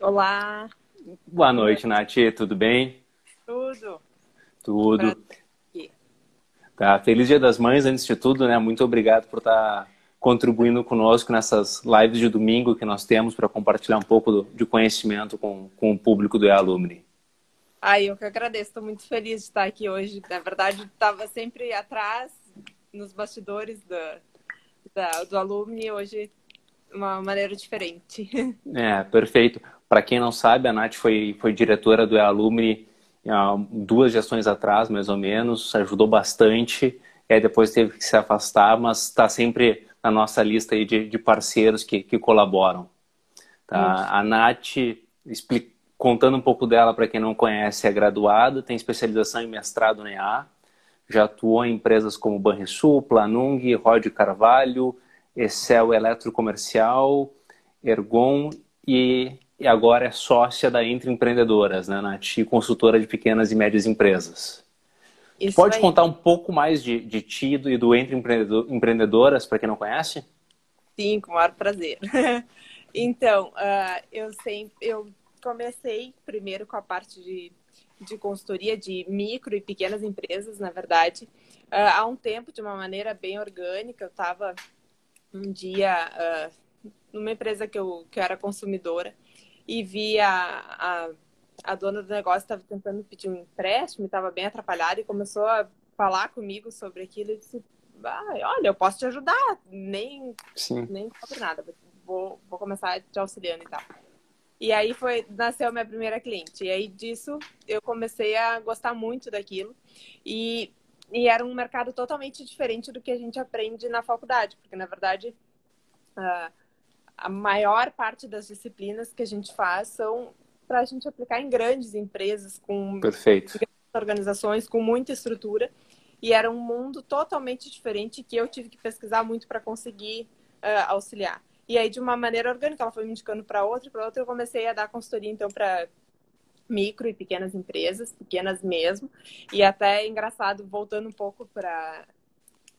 Olá. Boa noite, Nath. Tudo bem? Tudo. Tudo. Tá. Feliz Dia das Mães, antes de tudo, né? Muito obrigado por estar tá contribuindo conosco nessas lives de domingo que nós temos para compartilhar um pouco do, de conhecimento com, com o público do E-Alumni. Ai, eu que agradeço. Estou muito feliz de estar aqui hoje. Na verdade, estava sempre atrás, nos bastidores do, da, do Alumni. Hoje, uma maneira diferente. É, perfeito. Para quem não sabe, a Nath foi, foi diretora do E-Alumni duas gestões atrás, mais ou menos, ajudou bastante, e aí depois teve que se afastar, mas está sempre na nossa lista aí de, de parceiros que, que colaboram. Tá? A Nath, explica, contando um pouco dela para quem não conhece, é graduada, tem especialização em mestrado na EA, já atuou em empresas como Banrisul, Planung, Rod Carvalho, Excel Eletrocomercial, Ergon e e agora é sócia da Entre Empreendedoras, né, Nath? Consultora de pequenas e médias empresas. Isso Pode aí. contar um pouco mais de, de ti e do Entre Empreendedoras, para quem não conhece? Sim, com o maior prazer. então, uh, eu, sempre, eu comecei primeiro com a parte de, de consultoria de micro e pequenas empresas, na verdade. Uh, há um tempo, de uma maneira bem orgânica, eu estava um dia uh, numa empresa que eu, que eu era consumidora e vi a, a, a dona do negócio estava tentando pedir um empréstimo, estava bem atrapalhada e começou a falar comigo sobre aquilo. e disse: ah, Olha, eu posso te ajudar, nem, Sim. nem sobre nada, vou, vou começar te auxiliando e tal. E aí foi nasceu minha primeira cliente. E aí disso eu comecei a gostar muito daquilo. E, e era um mercado totalmente diferente do que a gente aprende na faculdade, porque na verdade uh, a maior parte das disciplinas que a gente faz são para a gente aplicar em grandes empresas, com Perfeito. grandes organizações, com muita estrutura. E era um mundo totalmente diferente que eu tive que pesquisar muito para conseguir uh, auxiliar. E aí, de uma maneira orgânica, ela foi me indicando para outra, para outra, eu comecei a dar consultoria, então, para micro e pequenas empresas, pequenas mesmo. E até engraçado, voltando um pouco para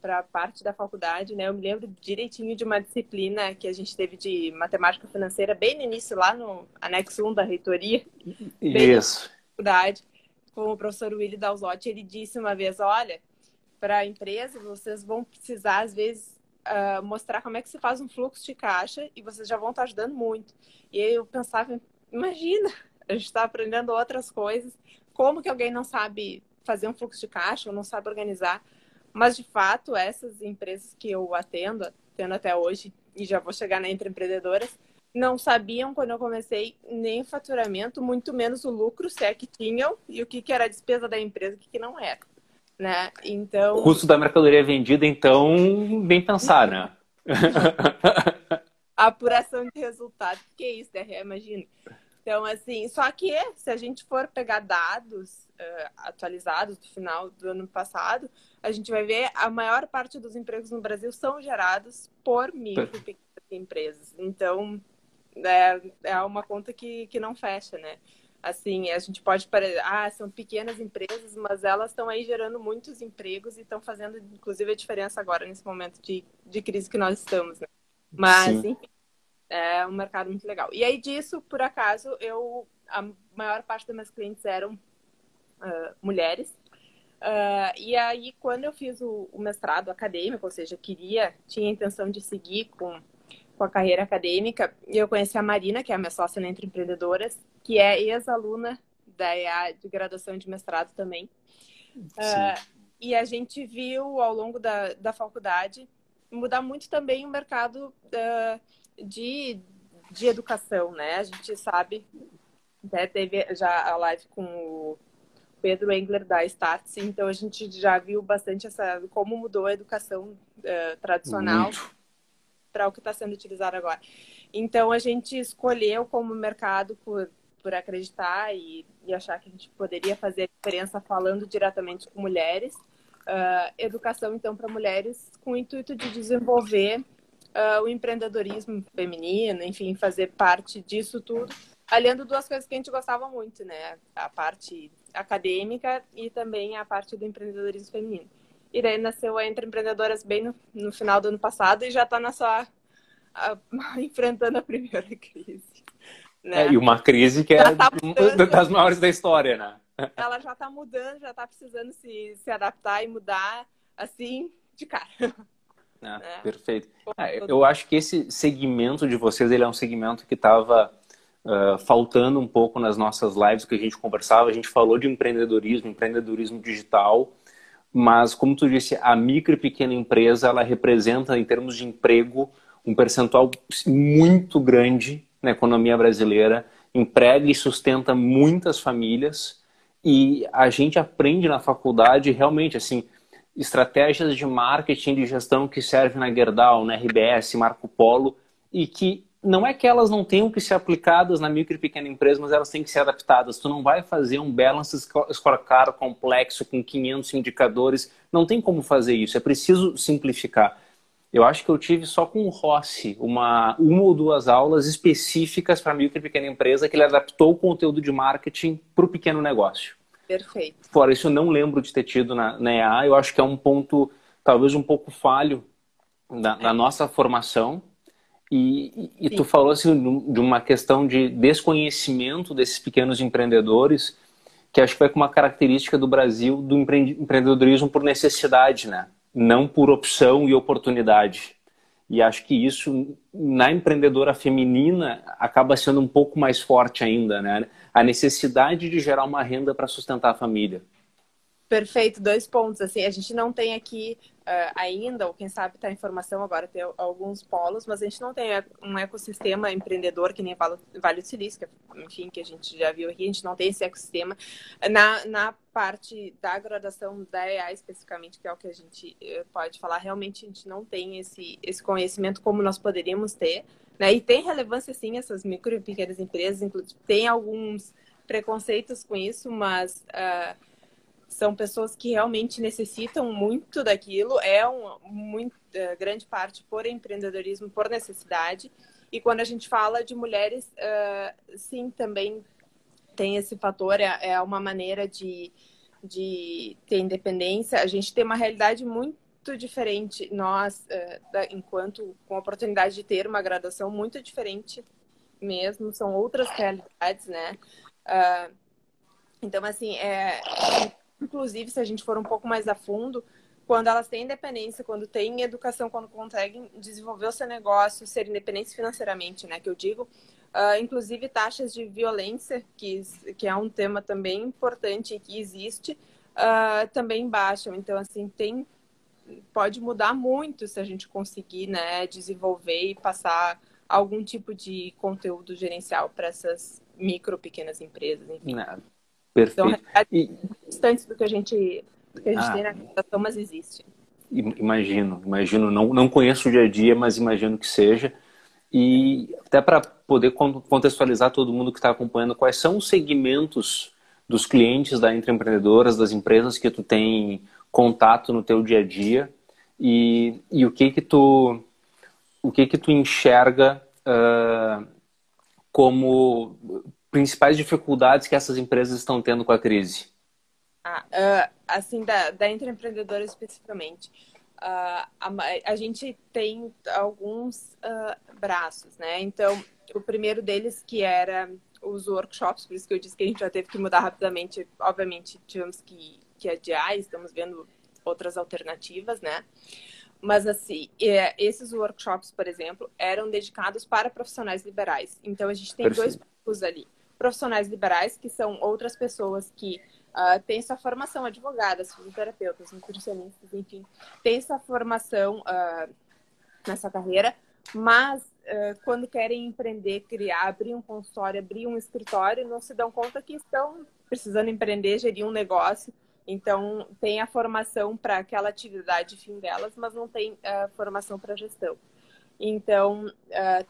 para parte da faculdade, né? Eu me lembro direitinho de uma disciplina que a gente teve de matemática financeira bem no início, lá no anexo 1 da reitoria. Isso. faculdade, com o professor Willy Dalzotti, ele disse uma vez, olha, para a empresa vocês vão precisar, às vezes, uh, mostrar como é que se faz um fluxo de caixa e vocês já vão estar ajudando muito. E eu pensava, imagina, a gente está aprendendo outras coisas, como que alguém não sabe fazer um fluxo de caixa ou não sabe organizar mas, de fato, essas empresas que eu atendo, atendo até hoje, e já vou chegar na Entre Empreendedoras, não sabiam, quando eu comecei, nem o faturamento, muito menos o lucro, se é que tinham, e o que, que era a despesa da empresa, o que, que não era. Né? Então... O custo da mercadoria vendida, então, bem pensar, né? apuração de resultado, que é isso, né? Imagina. Então, assim, só que se a gente for pegar dados uh, atualizados do final do ano passado, a gente vai ver a maior parte dos empregos no Brasil são gerados por micro e pequenas empresas. Então, é, é uma conta que, que não fecha, né? Assim, a gente pode parecer, ah, são pequenas empresas, mas elas estão aí gerando muitos empregos e estão fazendo, inclusive, a diferença agora, nesse momento de, de crise que nós estamos, né? Mas, Sim. enfim, é um mercado muito legal. E aí disso, por acaso, eu a maior parte das minhas clientes eram uh, mulheres. Uh, e aí, quando eu fiz o, o, mestrado acadêmico, ou seja, queria, tinha a intenção de seguir com, com a carreira acadêmica, eu conheci a Marina, que é a minha sócia Entre Empreendedoras, que é ex-aluna da EA de graduação de mestrado também. Uh, e a gente viu ao longo da, da faculdade mudar muito também o mercado uh, de, de educação, né? A gente sabe, até teve já a live com o Pedro Engler da Starts, então a gente já viu bastante essa como mudou a educação uh, tradicional para o que está sendo utilizado agora. Então a gente escolheu como mercado por, por acreditar e, e achar que a gente poderia fazer diferença falando diretamente com mulheres. Uh, educação então para mulheres com o intuito de desenvolver uh, o empreendedorismo feminino, enfim, fazer parte disso tudo, aliando duas coisas que a gente gostava muito, né? A parte acadêmica e também a parte do empreendedorismo feminino. E daí nasceu a Entre Empreendedoras bem no, no final do ano passado e já está na sua a, enfrentando a primeira crise. Né? É, e uma crise que é tá das maiores da história, né? Ela já está mudando, já está precisando se, se adaptar e mudar assim de cara. É, é. Perfeito. É, eu acho que esse segmento de vocês ele é um segmento que estava uh, faltando um pouco nas nossas lives que a gente conversava. A gente falou de empreendedorismo, empreendedorismo digital, mas como tu disse, a micro e pequena empresa ela representa em termos de emprego um percentual muito grande na economia brasileira, emprega e sustenta muitas famílias e a gente aprende na faculdade realmente assim estratégias de marketing de gestão que servem na Gerdau, na RBS, Marco Polo e que não é que elas não tenham que ser aplicadas na micro e pequena empresa, mas elas têm que ser adaptadas. Tu não vai fazer um balance scorecard complexo com 500 indicadores. Não tem como fazer isso. É preciso simplificar. Eu acho que eu tive só com o Rossi uma, uma ou duas aulas específicas para micro e pequena empresa que ele adaptou o conteúdo de marketing para o pequeno negócio. Perfeito. Fora isso, eu não lembro de ter tido na, na EA. Eu acho que é um ponto, talvez um pouco falho da, é. da nossa formação. E, e, tu falou assim, de uma questão de desconhecimento desses pequenos empreendedores, que acho que vai com uma característica do Brasil do empreendedorismo por necessidade, né? não por opção e oportunidade. E acho que isso, na empreendedora feminina, acaba sendo um pouco mais forte ainda, né? A necessidade de gerar uma renda para sustentar a família. Perfeito, dois pontos. Assim, a gente não tem aqui uh, ainda, ou quem sabe está em formação agora, tem alguns polos, mas a gente não tem um ecossistema empreendedor que nem Vale do Silício, que, enfim, que a gente já viu aqui, a gente não tem esse ecossistema. Na, na parte da graduação da EA especificamente, que é o que a gente eh, pode falar, realmente a gente não tem esse, esse conhecimento como nós poderíamos ter. Né? E tem relevância, sim, essas micro e pequenas empresas, inclusive tem alguns preconceitos com isso, mas... Uh, são pessoas que realmente necessitam muito daquilo, é uma muito, uh, grande parte por empreendedorismo, por necessidade. E quando a gente fala de mulheres, uh, sim, também tem esse fator, é, é uma maneira de, de ter independência. A gente tem uma realidade muito diferente, nós, uh, da, enquanto com a oportunidade de ter uma graduação muito diferente mesmo, são outras realidades, né? Uh, então, assim, é, inclusive, se a gente for um pouco mais a fundo, quando elas têm independência, quando têm educação, quando conseguem desenvolver o seu negócio, ser independentes financeiramente, né, que eu digo, uh, inclusive taxas de violência, que, que é um tema também importante e que existe, uh, também baixam. Então, assim, tem pode mudar muito se a gente conseguir, né, desenvolver e passar algum tipo de conteúdo gerencial para essas micro, pequenas empresas, enfim. Perfeito. Então, e... distantes do que a gente, que a gente ah, tem na computação, mas existe. Imagino, imagino. Não, não conheço o dia a dia, mas imagino que seja. E até para poder contextualizar todo mundo que está acompanhando, quais são os segmentos dos clientes da Entre Empreendedoras, das empresas que tu tem contato no teu dia a dia e, e o que que tu o que que tu enxerga uh, como principais dificuldades que essas empresas estão tendo com a crise? Ah, uh, assim, da, da empreendedora especificamente. Uh, a, a, gente tem alguns uh, braços, né? Então, o primeiro deles que era os workshops, por isso que eu disse que a gente já teve que mudar rapidamente. Obviamente, tivemos que, que adiar, estamos vendo outras alternativas, né? Mas, assim, é, esses workshops, por exemplo, eram dedicados para profissionais liberais. Então, a gente tem Perfeito. dois grupos ali profissionais liberais, que são outras pessoas que uh, têm sua formação, advogadas, fisioterapeutas, nutricionistas, enfim, têm sua formação uh, nessa carreira, mas uh, quando querem empreender, criar, abrir um consultório, abrir um escritório, não se dão conta que estão precisando empreender, gerir um negócio. Então, tem a formação para aquela atividade fim delas, mas não tem formação para gestão. Então,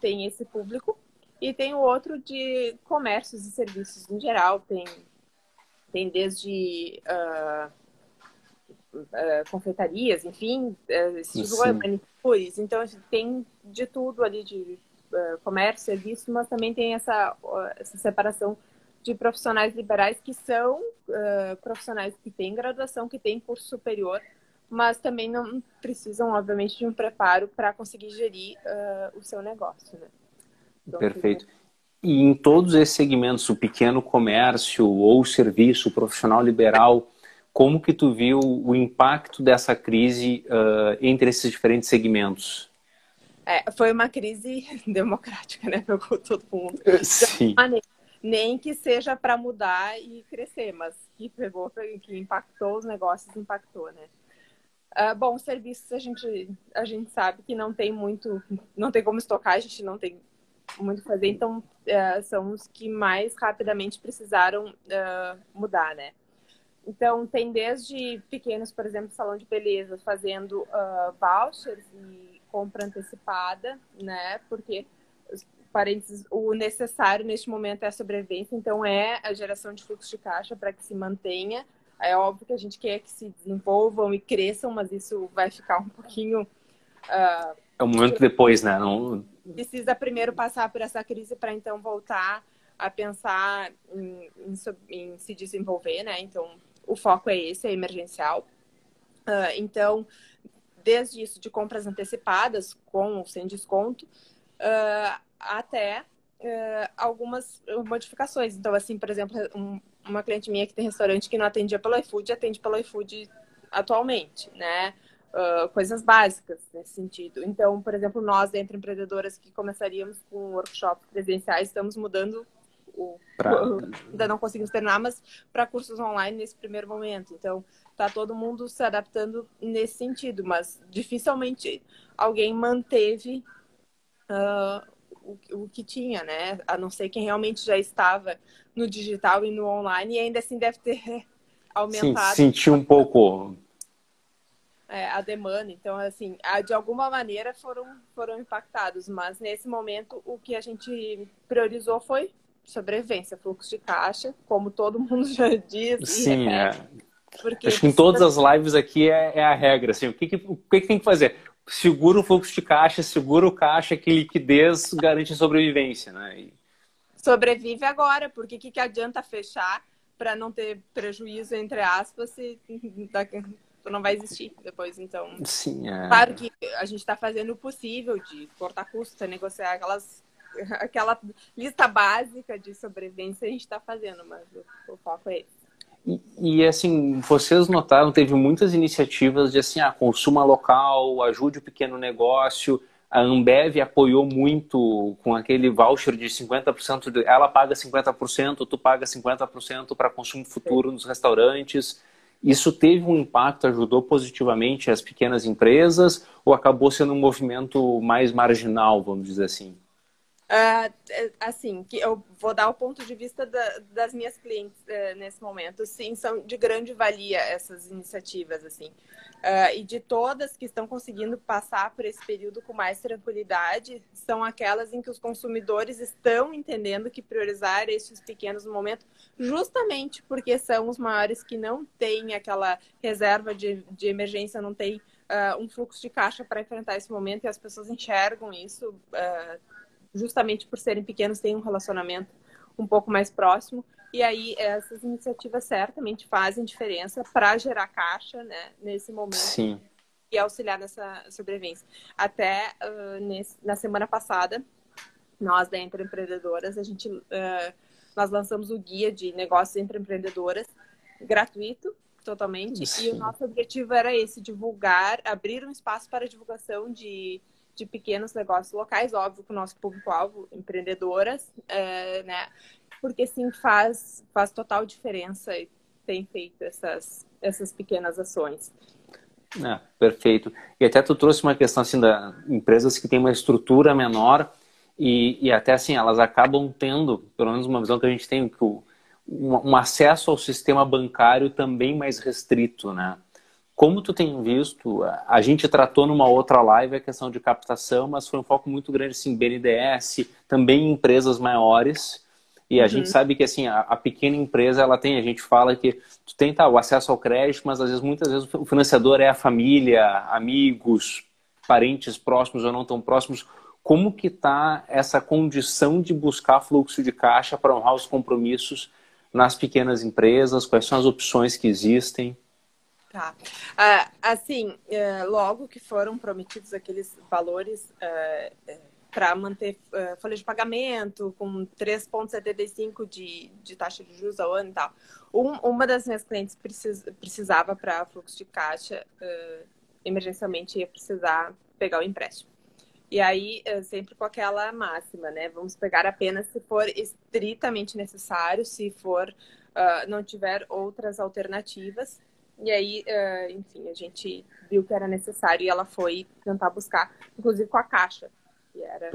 tem esse público e tem o outro de comércios e serviços em geral. Tem, tem desde uh, uh, confeitarias, enfim, uh, manicures. Então, tem de tudo ali de uh, comércio, serviço, mas também tem essa, essa separação de profissionais liberais que são profissionais que têm graduação, que têm curso superior, mas também não precisam, obviamente, de um preparo para conseguir gerir o seu negócio, né? Perfeito. E em todos esses segmentos, o pequeno comércio ou o serviço, o profissional liberal, como que tu viu o impacto dessa crise uh, entre esses diferentes segmentos? É, foi uma crise democrática, né? Pegou todo mundo. Sim. Nem que seja para mudar e crescer, mas que pegou, que impactou os negócios, impactou, né? Uh, bom, serviços a gente, a gente sabe que não tem muito, não tem como estocar, a gente não tem muito fazer, então uh, são os que mais rapidamente precisaram uh, mudar, né? Então, tem desde pequenos, por exemplo, salão de beleza, fazendo uh, vouchers e compra antecipada, né? Porque, parênteses, o necessário neste momento é a sobrevivência, então é a geração de fluxo de caixa para que se mantenha. É óbvio que a gente quer que se desenvolvam e cresçam, mas isso vai ficar um pouquinho. Uh, é um momento depois, né? Não... Precisa primeiro passar por essa crise para então voltar a pensar em, em, em se desenvolver, né? Então, o foco é esse, é emergencial. Uh, então, desde isso de compras antecipadas, com ou sem desconto, uh, até uh, algumas modificações. Então, assim, por exemplo, um, uma cliente minha que tem restaurante que não atendia pelo iFood, atende pelo iFood atualmente, né? Uh, coisas básicas nesse sentido. Então, por exemplo, nós, entre empreendedoras que começaríamos com workshops presenciais, estamos mudando o, pra... ainda não conseguimos terminar, mas para cursos online nesse primeiro momento. Então, tá todo mundo se adaptando nesse sentido, mas dificilmente alguém manteve uh, o, o que tinha, né? A não ser quem realmente já estava no digital e no online, e ainda assim deve ter aumentado. Sim, sentiu um pouco é, a demanda. Então, assim, de alguma maneira foram, foram impactados, mas nesse momento o que a gente priorizou foi sobrevivência, fluxo de caixa, como todo mundo já diz. Sim, é. Porque Acho que em todas as lives aqui é, é a regra. Assim, o que, que, o que, que tem que fazer? Segura o fluxo de caixa, segura o caixa, que liquidez garante a sobrevivência. Né? E... Sobrevive agora, porque o que, que adianta fechar para não ter prejuízo, entre aspas, se não vai existir depois. Então, Sim, é... claro que a gente está fazendo o possível de cortar custos, negociar aquelas aquela lista básica de sobrevivência a gente está fazendo, mas o, o foco é esse. E, e, assim, vocês notaram, teve muitas iniciativas de assim, ah, consuma local, ajude o pequeno negócio. A Ambev apoiou muito com aquele voucher de 50%, de, ela paga 50%, tu paga 50% para consumo futuro Sim. nos restaurantes. Isso teve um impacto, ajudou positivamente as pequenas empresas ou acabou sendo um movimento mais marginal, vamos dizer assim? Uh, assim, que eu vou dar o ponto de vista da, das minhas clientes uh, nesse momento. Sim, são de grande valia essas iniciativas, assim. Uh, e de todas que estão conseguindo passar por esse período com mais tranquilidade, são aquelas em que os consumidores estão entendendo que priorizar estes pequenos no momento, justamente porque são os maiores que não têm aquela reserva de, de emergência, não tem um fluxo de caixa para enfrentar esse momento e as pessoas enxergam isso justamente por serem pequenos, têm um relacionamento um pouco mais próximo. E aí essas iniciativas certamente fazem diferença para gerar caixa né, nesse momento. Sim. E auxiliar nessa sobrevivência. Até uh, nesse, na semana passada, nós da Entre Empreendedoras, a gente, uh, nós lançamos o guia de negócios entre empreendedoras gratuito, totalmente. Sim. E o nosso objetivo era esse, divulgar, abrir um espaço para divulgação de de pequenos negócios locais, óbvio que o nosso público-alvo, empreendedoras, é, né? Porque sim, faz, faz total diferença e tem feito essas, essas pequenas ações. É, perfeito. E até tu trouxe uma questão assim da empresas que têm uma estrutura menor e, e até assim elas acabam tendo, pelo menos uma visão que a gente tem, que o, um, um acesso ao sistema bancário também mais restrito, né? Como tu tem visto, a gente tratou numa outra live a questão de captação, mas foi um foco muito grande, assim, BNDES, também em empresas maiores. E a uhum. gente sabe que, assim, a, a, pequena empresa, ela tem, a gente fala que tu tem tá, o acesso ao crédito, mas às vezes, muitas vezes, o financiador é a família, amigos, parentes próximos ou não tão próximos. Como que está essa condição de buscar fluxo de caixa para honrar os compromissos nas pequenas empresas? Quais são as opções que existem? Tá. Uh, assim, uh, logo que foram prometidos aqueles valores uh, para manter uh, folha de pagamento, com 3,75 de, de taxa de juros ao ano e tal. Um, uma das minhas clientes precis, precisava para fluxo de caixa, uh, emergencialmente ia precisar pegar o empréstimo. E aí, uh, sempre com aquela máxima, né? Vamos pegar apenas se for estritamente necessário, se for não tiver outras alternativas. E aí, enfim, a gente viu que era necessário e ela foi tentar buscar, inclusive com a Caixa, que era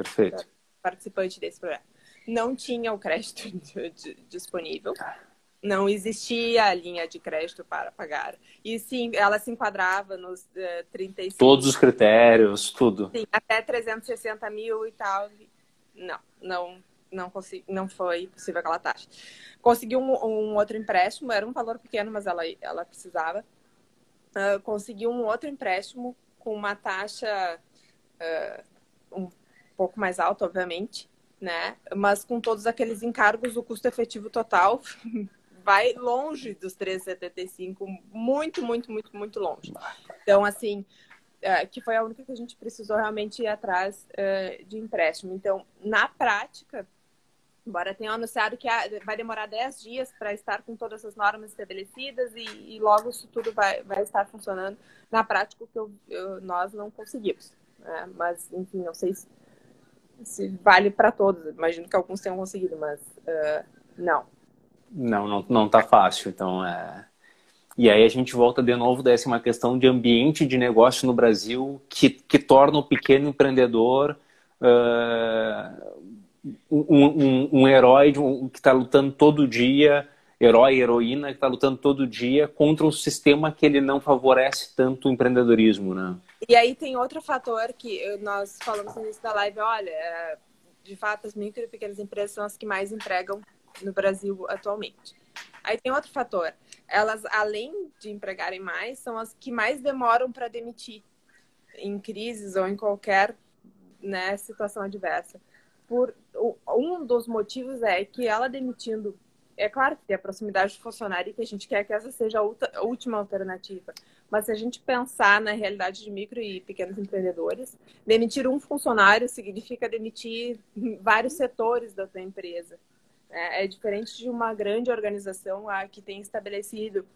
participante desse projeto. Não tinha o crédito disponível, não existia a linha de crédito para pagar. E sim, ela se enquadrava nos uh, eh, 35. Todos os critérios, tudo. Sim, até 360 mil e tal. Não, não, não, consegui, não foi possível aquela taxa. Conseguiu um, um outro empréstimo, era um valor pequeno, mas ela, ela precisava. Uh, conseguiu um outro empréstimo com uma taxa uh, um pouco mais alto, obviamente, né? Mas com todos aqueles encargos, o custo efetivo total vai longe dos 3,75, muito, muito, muito, muito longe. Então, assim, é, que foi a única que a gente precisou realmente ir atrás de empréstimo. Então, na prática, embora tenha anunciado que vai demorar 10 dias para estar com todas as normas estabelecidas e, e, logo isso tudo vai, vai estar funcionando, na prática, o que eu, eu, nós não conseguimos. Né? Mas, enfim, não sei se se vale para todos. Imagino que alguns tenham conseguido, mas uh, não. Não, não, não tá fácil. Então, é... E aí a gente volta de novo dessa uma questão de ambiente de negócio no Brasil que, que torna o pequeno empreendedor uh, um, um, um, herói um, que está lutando todo dia, herói, heroína, que está lutando todo dia contra um sistema que ele não favorece tanto o empreendedorismo, né? E aí tem outro fator que nós falamos no início da live, olha, é, de fato as micro e pequenas empresas são as que mais empregam no Brasil atualmente. Aí tem outro fator, elas além de empregarem mais, são as que mais demoram para demitir em crises ou em qualquer né, situação adversa. Por um dos motivos é que ela demitindo é claro que tem a proximidade do funcionário e que a gente quer que essa seja a última alternativa. Mas se a gente pensar na realidade de micro e pequenos empreendedores, demitir um funcionário significa demitir vários setores da sua empresa. É, é diferente de uma grande organização que tem estabelecido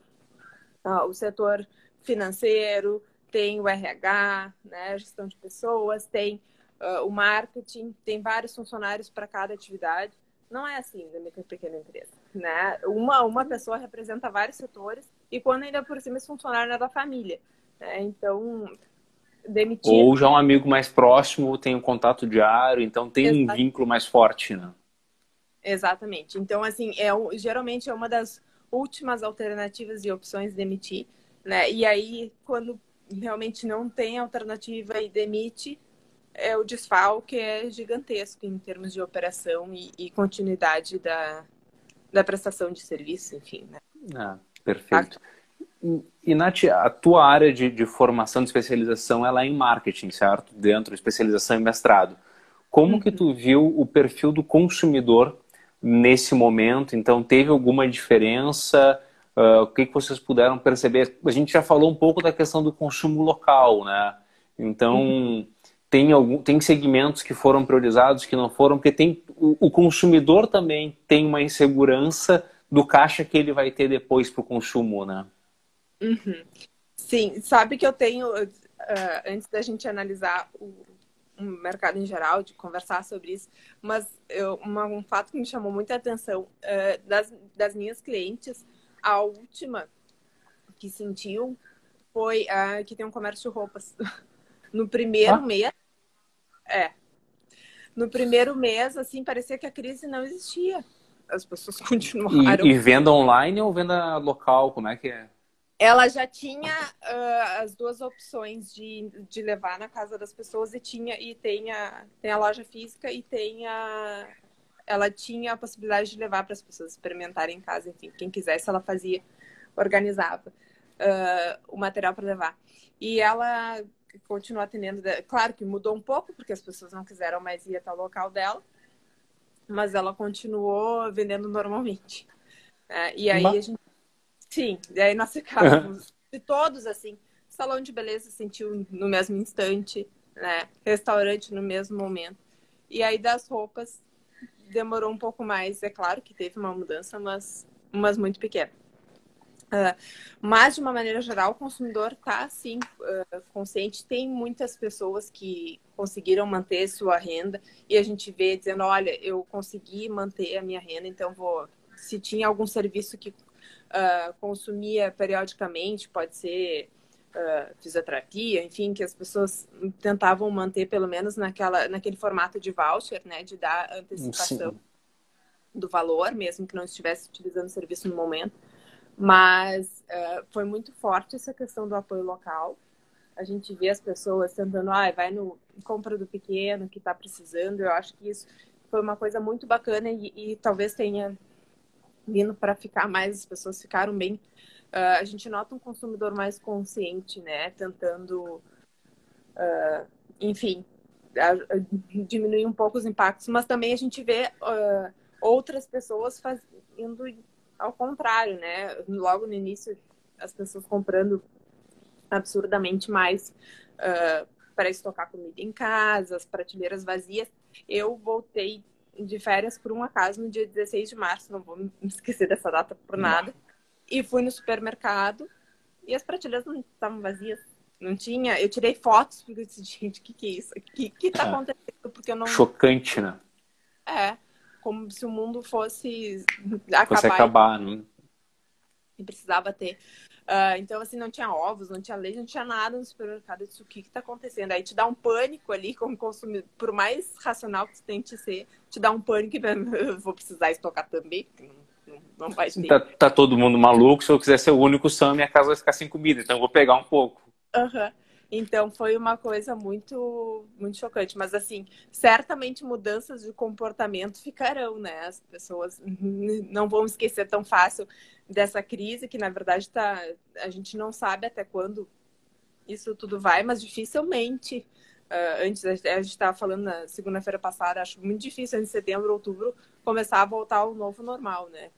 ah, o setor financeiro, tem o RH, né, gestão de pessoas, tem uh, o marketing, tem vários funcionários para cada atividade. Não é assim da micro e pequena empresa, né? Uma, uma pessoa representa vários setores e quando ainda por cima esse funcionário é da família, né? Então, demitir... Ou já um amigo mais próximo, tem um contato diário, então tem Exatamente. um vínculo mais forte, né? Exatamente. Então, assim, é, geralmente é uma das últimas alternativas e opções de demitir, né? E aí, quando realmente não tem alternativa e demite, é, o desfalque é gigantesco em termos de operação e, e continuidade da, da prestação de serviço, enfim. Né? Ah, perfeito. E, Nath, a tua área de, de, formação, de especialização, ela é em marketing, certo? Dentro, especialização e mestrado. Como uhum. que tu viu o perfil do consumidor nesse momento? Então, teve alguma diferença? Uh, o que, que vocês puderam perceber? A gente já falou um pouco da questão do consumo local, né? Então, uhum tem, algum, tem segmentos que foram priorizados, que não foram, porque tem, o, o consumidor também tem uma insegurança do caixa que ele vai ter depois para o consumo, né? Uhum. Sim, sabe que eu tenho, uh, antes da gente analisar o, o, mercado em geral, de conversar sobre isso, mas eu, uma, um fato que me chamou muita atenção uh, das, das minhas clientes, a última que sentiu foi uh, que tem um comércio de roupas. No primeiro ah. mês, é. No primeiro mês, assim, parecia que a crise não existia. As pessoas continuaram. E, e venda online ou venda local? Como é que é? Ela já tinha uh, as duas opções de, de levar na casa das pessoas e tinha e tem a, tem a loja física e tem a ela tinha a possibilidade de levar para as pessoas experimentarem em casa, enfim, quem quisesse ela fazia, organizava uh, o material para levar. E ela continua atendendo. Claro que mudou um pouco, porque as pessoas não quiseram mais ir até o local dela, mas ela continuou vendendo normalmente. É, e aí a gente. Sim, e aí nós ficávamos de todos assim. Salão de beleza sentiu no mesmo instante, né? Restaurante no mesmo momento. E aí das roupas demorou um pouco mais. É claro que teve uma mudança, mas, mas muito pequena. Uh, mas, de uma maneira geral, o consumidor está, assim, uh, consciente. Tem muitas pessoas que conseguiram manter sua renda e a gente vê dizendo, olha, eu consegui manter a minha renda, então vou... Se tinha algum serviço que uh, consumia periodicamente, pode ser fisioterapia, enfim, que as pessoas tentavam manter pelo menos naquela, naquele formato de voucher, né, de dar antecipação Sim. do valor, mesmo que não estivesse utilizando o serviço no momento mas uh, foi muito forte essa questão do apoio local. A gente vê as pessoas tentando, ah, vai no compra do pequeno que está precisando. Eu acho que isso foi uma coisa muito bacana e, e talvez tenha vindo para ficar mais. As pessoas ficaram bem. Uh, a gente nota um consumidor mais consciente, né? Tentando, uh, enfim, diminuir um pouco os impactos, mas também a gente vê outras pessoas fazendo ao contrário, né? Logo no início, as pessoas comprando absurdamente mais uh, para estocar comida em casa, as prateleiras vazias. Eu voltei de férias por um acaso no dia 16 de março, não vou me esquecer dessa data por nada. E fui no supermercado e as prateleiras não estavam vazias. Não tinha. Eu tirei fotos porque eu disse, gente, o que, que é isso? O que, que tá é. acontecendo? Porque eu não. Chocante, né? É como se o mundo fosse acabar. Fosse acabar, né? E precisava ter. Uh, então, assim, não tinha ovos, não tinha leite, não tinha nada no supermercado. Eu disse, o que está acontecendo? Aí te dá um pânico ali como consumidor. Por mais racional que você tente ser, te dá um pânico e vou precisar estocar também, não, não, não vai ter. Tá, tá, todo mundo maluco. Se eu quiser ser o único Sam, minha casa vai ficar sem comida. Então, eu vou pegar um pouco. Aham. Uhum. Então foi uma coisa muito muito chocante, mas assim, certamente mudanças de comportamento ficarão, né? As pessoas não vão esquecer tão fácil dessa crise que na verdade tá a gente não sabe até quando isso tudo vai, mas dificilmente uh, antes a gente estava falando na segunda-feira passada, acho muito difícil em setembro, outubro começar a voltar ao novo normal, né?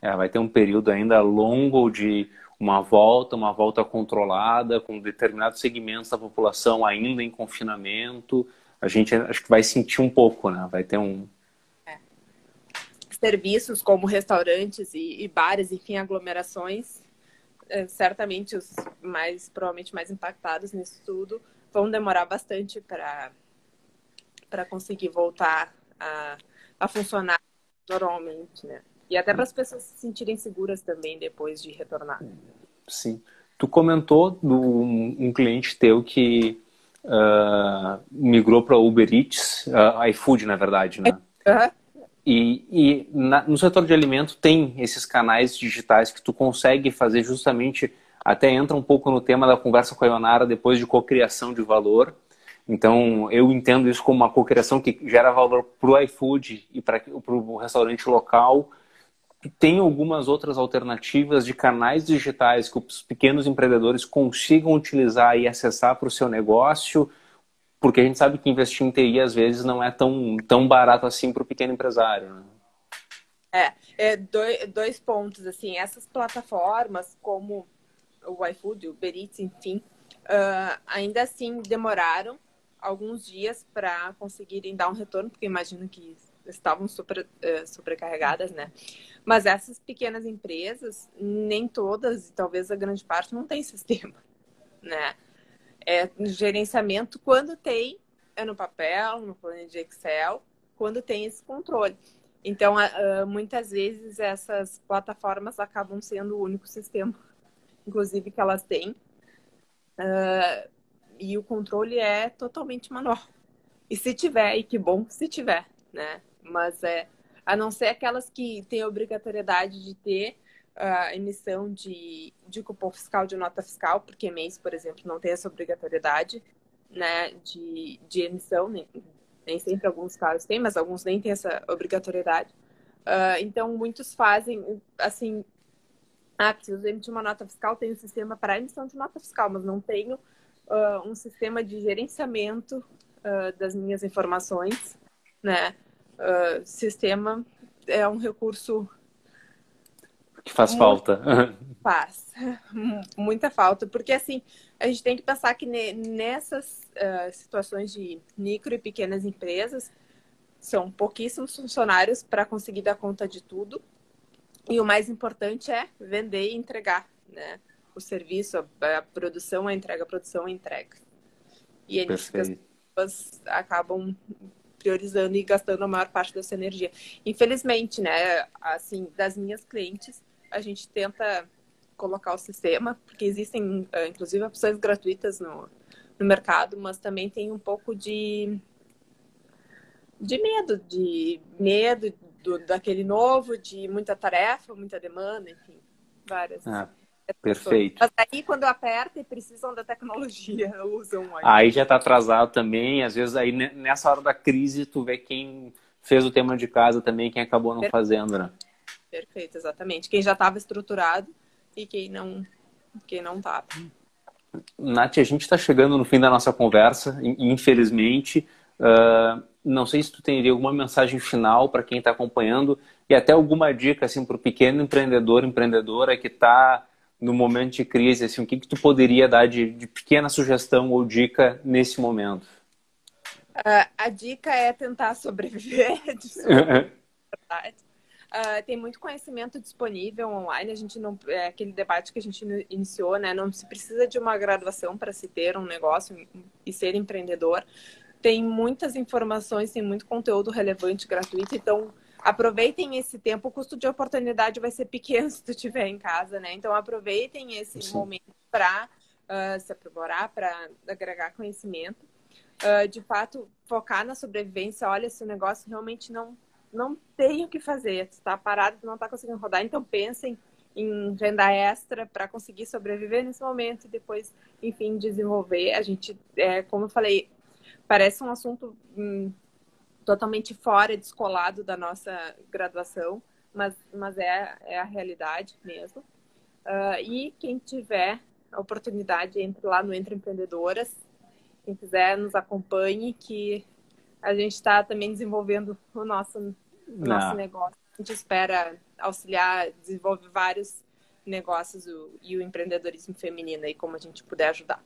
É, vai ter um período ainda longo de uma volta, uma volta controlada, com determinados segmentos da população ainda em confinamento. A gente acho que vai sentir um pouco, né? Vai ter um. É. Serviços como restaurantes e, e bares, enfim, aglomerações, é, certamente os mais, provavelmente mais impactados nisso tudo, vão demorar bastante para conseguir voltar a, a funcionar normalmente, né? E até para as pessoas se sentirem seguras também depois de retornar. Sim. Tu comentou de um, cliente teu que uh, migrou para Uber Eats, uh, iFood, na verdade, né? Uhum. E, e na, no setor de alimento tem esses canais digitais que tu consegue fazer justamente, até entra um pouco no tema da conversa com a Ionara depois de cocriação de valor. Então, eu entendo isso como uma cocriação que gera valor para o iFood e para o restaurante local, tem algumas outras alternativas de canais digitais que os pequenos empreendedores consigam utilizar e acessar para o seu negócio, porque a gente sabe que investir em TI às vezes não é tão, tão barato assim para o pequeno empresário. Né? É, é dois, dois pontos, assim, essas plataformas como o iFood, o Uber Eats, enfim, uh, ainda assim demoraram alguns dias para conseguirem dar um retorno, porque imagino que estavam super, uh, sobrecarregadas, né? Mas essas pequenas empresas, nem todas, e talvez a grande parte, não tem sistema, né? É gerenciamento quando tem, é no papel, no plano de Excel, quando tem esse controle. Então, muitas vezes essas plataformas acabam sendo o único sistema, inclusive, que elas têm. Uh, e o controle é totalmente manual. E se tiver, e que bom se tiver, né? Mas é, a não ser aquelas que têm obrigatoriedade de ter uh, emissão de, de cupom fiscal, de nota fiscal, porque mês, por exemplo, não tem essa obrigatoriedade né, de, de emissão, nem, nem sempre alguns casos têm, mas alguns nem têm essa obrigatoriedade. Uh, então, muitos fazem, assim, ah, preciso emitir uma nota fiscal, tenho um sistema para emissão de nota fiscal, mas não tenho uh, um sistema de gerenciamento uh, das minhas informações, né? Uh, sistema é um recurso que faz muito, falta. Faz muita falta, porque assim a gente tem que pensar que nessas uh, situações de micro e pequenas empresas são pouquíssimos funcionários para conseguir dar conta de tudo. E o mais importante é vender e entregar, né? O serviço, a, produção, a entrega, a produção, a entrega. E nisso que as pessoas acabam priorizando e gastando a maior parte dessa energia. Infelizmente, né? Assim, das minhas clientes, a gente tenta colocar o sistema, porque existem, eh, inclusive, opções gratuitas no, no mercado, mas também tem um pouco de de medo, de medo do, daquele novo, de muita tarefa, muita demanda, enfim, várias. Ah, perfeito. Mas aí quando aperta e precisam da tecnologia, usam aí. Aí já está atrasado também, às vezes aí nessa hora da crise tu vê quem fez o tema de casa também, quem acabou não Perfeito. fazendo, né? Perfeito, exatamente. Quem já estava estruturado e quem não quem não estava. Nath, a gente está chegando no fim da nossa conversa, infelizmente. Uh, não sei se tu teria alguma mensagem final para quem está acompanhando e até alguma dica assim para o pequeno empreendedor, empreendedora que está no momento de crise, assim, o que, que tu poderia dar de, de pequena sugestão ou dica nesse momento? Uh, a dica é tentar sobreviver. Uh, tem muito conhecimento disponível online. A gente não é aquele debate que a gente iniciou, né? Não se precisa de uma graduação para se ter um negócio e ser empreendedor tem muitas informações, tem muito conteúdo relevante, gratuito, então aproveitem esse tempo, o custo de oportunidade vai ser pequeno se tu estiver em casa, né? Então aproveitem esse Sim. momento para uh, se aprimorar, para agregar conhecimento. Uh, de fato, focar na sobrevivência, olha, se o negócio realmente não, não tem o que fazer, tu está parado, tu não está conseguindo rodar, então pensem em renda extra para conseguir sobreviver nesse momento e depois, enfim, desenvolver. A gente, é, como eu falei, parece um assunto hum, totalmente fora, descolado da nossa graduação, mas, mas é, é a realidade mesmo. Uh, e quem tiver a oportunidade, entre lá no Entre Empreendedoras. Quem quiser, nos acompanhe, que a gente está também desenvolvendo o nosso, nosso negócio. A gente espera auxiliar, desenvolver vários negócios o, e o empreendedorismo feminino aí, como a gente puder ajudar.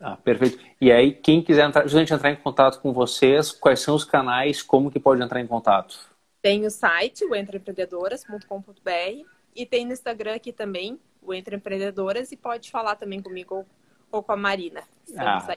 Ah, perfeito. E aí, quem quiser entrar, justamente entrar em contato com vocês, quais são os canais, como que pode entrar em contato? Tem o site, o entreempreendedoras.com.br e tem no Instagram aqui também, o Entre Empreendedoras, e pode falar também comigo ou, ou com a Marina. Ah,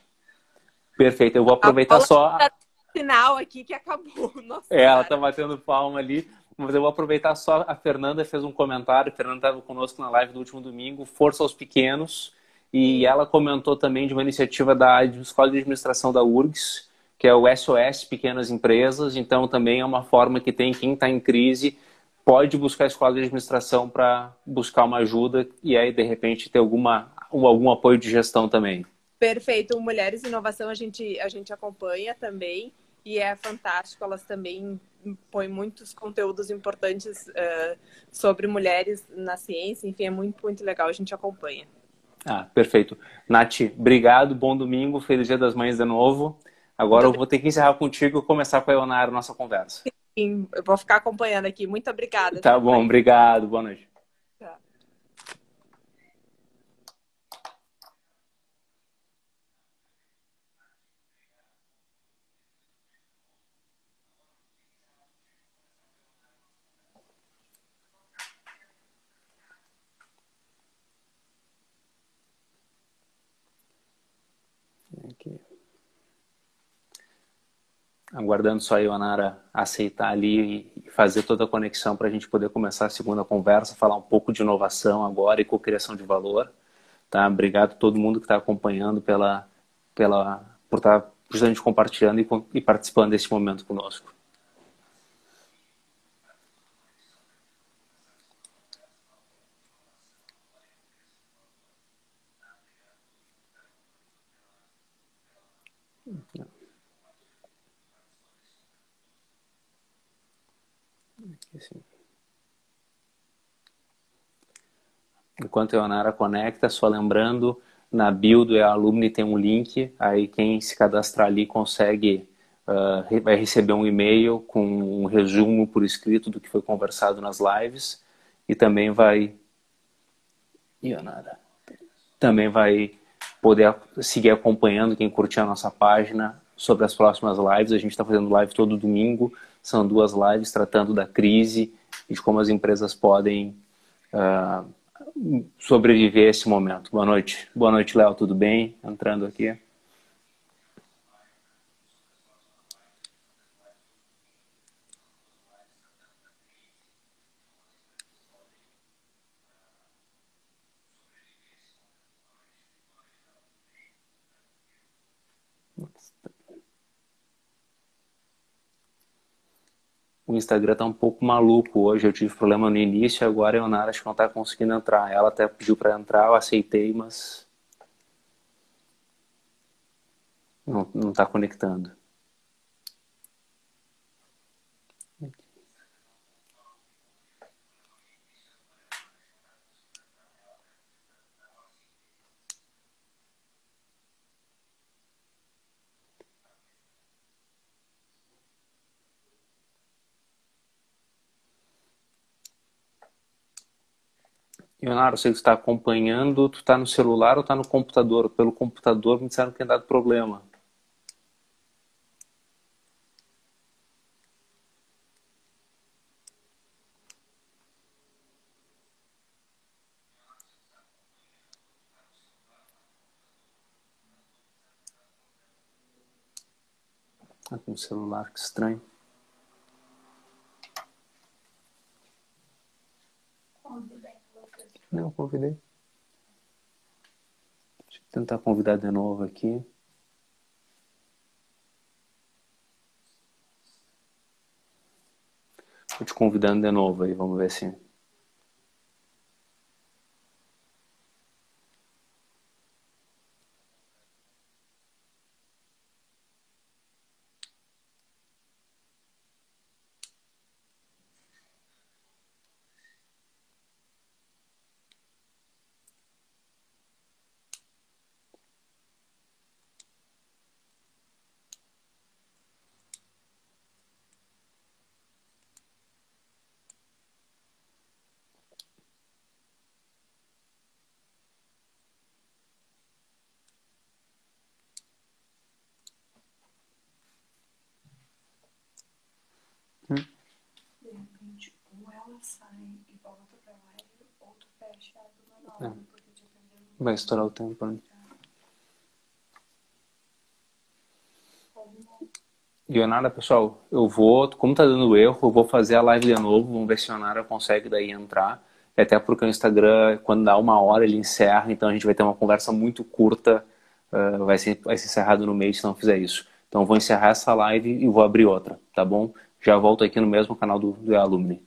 perfeito. Eu vou aproveitar a só... Tá final aqui que acabou. Nossa, é, ela tá batendo palma ali. Mas eu vou aproveitar só. A Fernanda fez um comentário. A Fernanda estava conosco na live do último domingo. Força aos pequenos. E ela comentou também de uma iniciativa da Escola de Administração da URGS, que é o SOS Pequenas Empresas. Então, também é uma forma que tem quem está em crise pode buscar a escola de administração para buscar uma ajuda e aí, de repente, ter alguma, algum apoio de gestão também. Perfeito. Mulheres Inovação a gente, a gente acompanha também e é fantástico. Elas também põem muitos conteúdos importantes uh, sobre mulheres na ciência. Enfim, é muito, muito legal. A gente acompanha. Ah, perfeito. Nath, obrigado, bom domingo, feliz dia das mães de novo. Agora eu vou ter que encerrar contigo e começar com a Leonara a nossa conversa. Sim, eu vou ficar acompanhando aqui. Muito obrigada. Tá bom, obrigado. Boa noite. Aguardando só a Ionara aceitar ali e fazer toda a conexão para a gente poder começar a segunda conversa, falar um pouco de inovação agora e cocriação de valor. Tá? Obrigado a todo mundo que está acompanhando pela, pela, por estar tá justamente compartilhando e, e participando desse momento conosco. Assim. Enquanto a Leonara conecta, só lembrando, na bio do Alumni tem um link, aí quem se cadastrar ali consegue, uh, vai receber um e-mail com um resumo por escrito do que foi conversado nas lives e também vai... Ionara. Também vai poder seguir acompanhando quem curtir a nossa página sobre as próximas lives. A gente está fazendo live todo domingo, São duas lives tratando da crise e de como as empresas podem uh, sobreviver esse momento. Boa noite. Boa noite, Léo. Tudo bem? Entrando aqui. O Instagram está um pouco maluco hoje. Eu tive problema no início, agora a Ionara acho que não está conseguindo entrar. Ela até pediu para entrar, eu aceitei, mas não está conectando. Leonardo, sei que está acompanhando, tu está no celular ou está no computador? Pelo computador me disseram que tem dado problema. Tá com o celular, que estranho. Não, convidei. Deixa eu tentar convidar de novo aqui. Estou te convidando de novo aí, vamos ver se. É. Vai estourar o tempo, né? Leonardo, pessoal, eu vou, como tá dando erro, eu vou fazer a live de novo, vamos ver se a Leonardo consegue daí entrar. Até porque o Instagram, quando dá uma hora, ele encerra, então a gente vai ter uma conversa muito curta, uh, vai, ser, vai ser encerrado no meio se não fizer isso. Então eu vou encerrar essa live e vou abrir outra, tá bom? Já volto aqui no mesmo canal do, do Alumni.